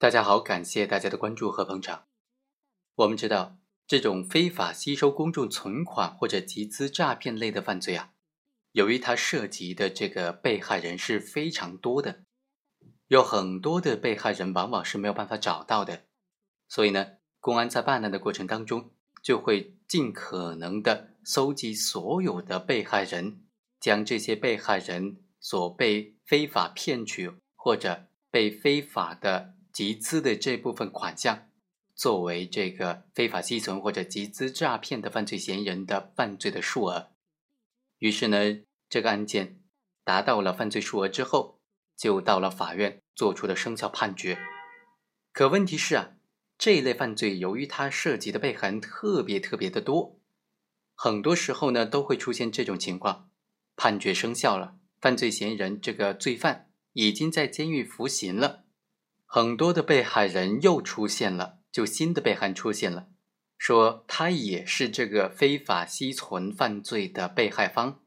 大家好，感谢大家的关注和捧场。我们知道，这种非法吸收公众存款或者集资诈骗类的犯罪啊，由于它涉及的这个被害人是非常多的，有很多的被害人往往是没有办法找到的，所以呢，公安在办案的过程当中，就会尽可能的搜集所有的被害人，将这些被害人所被非法骗取或者被非法的集资的这部分款项，作为这个非法吸存或者集资诈骗的犯罪嫌疑人的犯罪的数额。于是呢，这个案件达到了犯罪数额之后，就到了法院做出了生效判决。可问题是啊，这一类犯罪由于它涉及的被害人特别特别的多，很多时候呢都会出现这种情况：判决生效了，犯罪嫌疑人这个罪犯已经在监狱服刑了。很多的被害人又出现了，就新的被害出现了，说他也是这个非法吸存犯罪的被害方，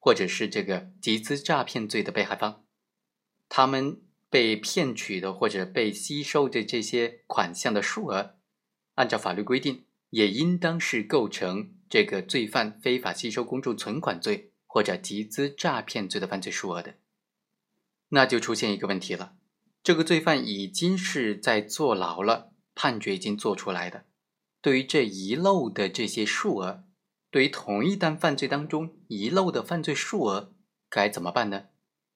或者是这个集资诈骗罪的被害方，他们被骗取的或者被吸收的这些款项的数额，按照法律规定，也应当是构成这个罪犯非法吸收公众存款罪或者集资诈骗罪的犯罪数额的，那就出现一个问题了。这个罪犯已经是在坐牢了，判决已经做出来的。对于这遗漏的这些数额，对于同一单犯罪当中遗漏的犯罪数额，该怎么办呢？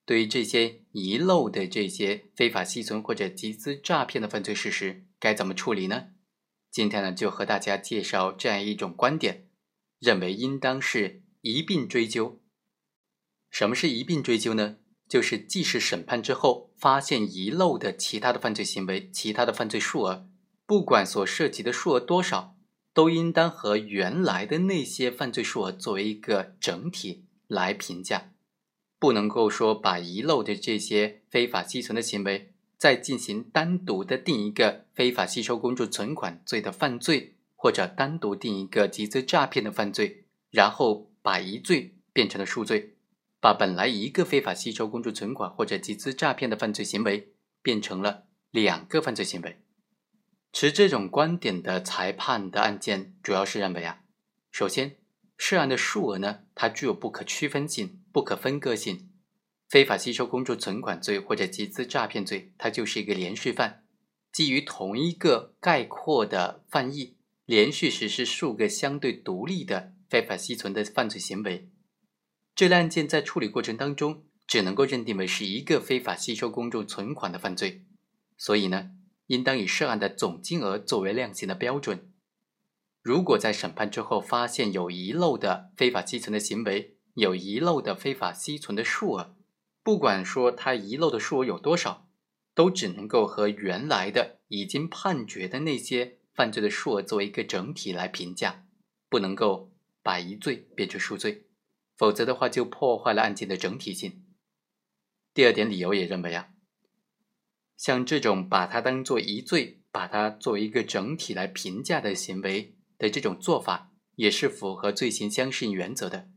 对于这些遗漏的这些非法吸存或者集资诈骗的犯罪事实，该怎么处理呢？今天呢，就和大家介绍这样一种观点，认为应当是一并追究。什么是一并追究呢？就是即使审判之后发现遗漏的其他的犯罪行为、其他的犯罪数额，不管所涉及的数额多少，都应当和原来的那些犯罪数额作为一个整体来评价，不能够说把遗漏的这些非法吸存的行为再进行单独的定一个非法吸收公众存款罪的犯罪，或者单独定一个集资诈骗的犯罪，然后把一罪变成了数罪。把本来一个非法吸收公众存款或者集资诈骗的犯罪行为变成了两个犯罪行为，持这种观点的裁判的案件主要是认为啊，首先涉案的数额呢，它具有不可区分性、不可分割性。非法吸收公众存款罪或者集资诈骗罪，它就是一个连续犯，基于同一个概括的犯意，连续实施数个相对独立的非法吸存的犯罪行为。这类案件在处理过程当中，只能够认定为是一个非法吸收公众存款的犯罪，所以呢，应当以涉案的总金额作为量刑的标准。如果在审判之后发现有遗漏的非法吸存的行为，有遗漏的非法吸存的数额，不管说它遗漏的数额有多少，都只能够和原来的已经判决的那些犯罪的数额作为一个整体来评价，不能够把一罪变成数罪。否则的话，就破坏了案件的整体性。第二点理由也认为啊，像这种把它当做一罪，把它作为一个整体来评价的行为的这种做法，也是符合罪行相适应原则的。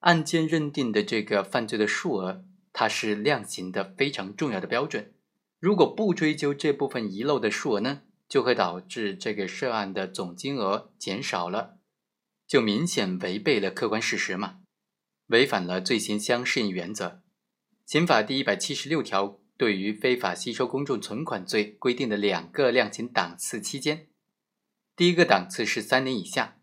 案件认定的这个犯罪的数额，它是量刑的非常重要的标准。如果不追究这部分遗漏的数额呢，就会导致这个涉案的总金额减少了。就明显违背了客观事实嘛，违反了罪行相适应原则。刑法第一百七十六条对于非法吸收公众存款罪规定的两个量刑档次期间，第一个档次是三年以下，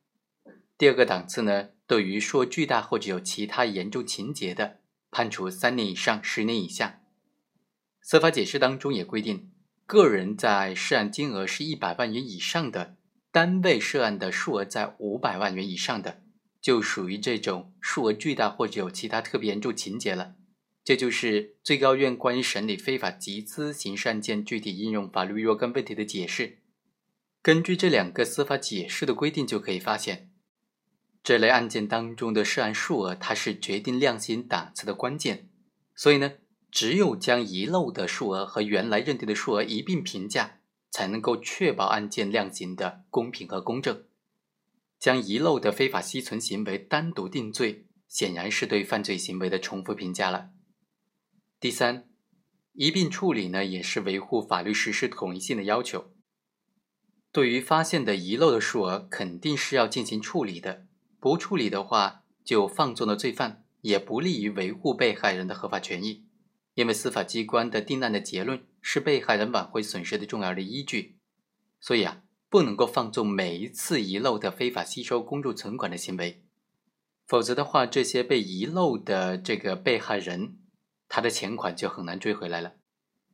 第二个档次呢，对于数额巨大或者有其他严重情节的，判处三年以上十年以下。司法解释当中也规定，个人在涉案金额是一百万元以上的。单位涉案的数额在五百万元以上的，就属于这种数额巨大或者有其他特别严重情节了。这就是最高院关于审理非法集资刑事案件具体应用法律若干问题的解释。根据这两个司法解释的规定，就可以发现，这类案件当中的涉案数额，它是决定量刑档次的关键。所以呢，只有将遗漏的数额和原来认定的数额一并评价。才能够确保案件量刑的公平和公正。将遗漏的非法吸存行为单独定罪，显然是对犯罪行为的重复评价了。第三，一并处理呢，也是维护法律实施统一性的要求。对于发现的遗漏的数额，肯定是要进行处理的。不处理的话，就放纵了罪犯，也不利于维护被害人的合法权益。因为司法机关的定案的结论是被害人挽回损失的重要的依据，所以啊，不能够放纵每一次遗漏的非法吸收公众存款的行为。否则的话，这些被遗漏的这个被害人，他的钱款就很难追回来了。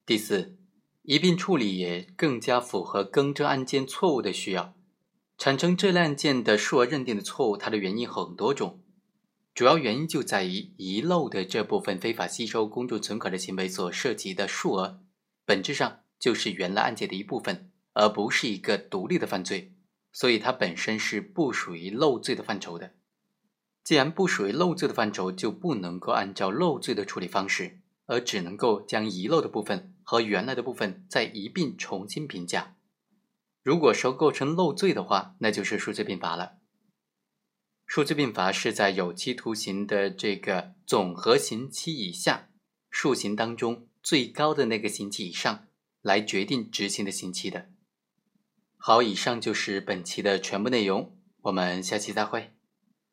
第四，一并处理也更加符合更正案件错误的需要。产生这类案件的数额认定的错误，它的原因很多种，主要原因就在于遗漏的这部分非法吸收公众存款的行为所涉及的数额，本质上就是原来案件的一部分，而不是一个独立的犯罪，所以它本身是不属于漏罪的范畴的。既然不属于漏罪的范畴，就不能够按照漏罪的处理方式，而只能够将遗漏的部分和原来的部分再一并重新评价。如果说构成漏罪的话，那就是数罪并罚了。数罪并罚是在有期徒刑的这个总和刑期以下，数刑当中最高的那个星期以上来决定执行的星期的。好，以上就是本期的全部内容，我们下期再会。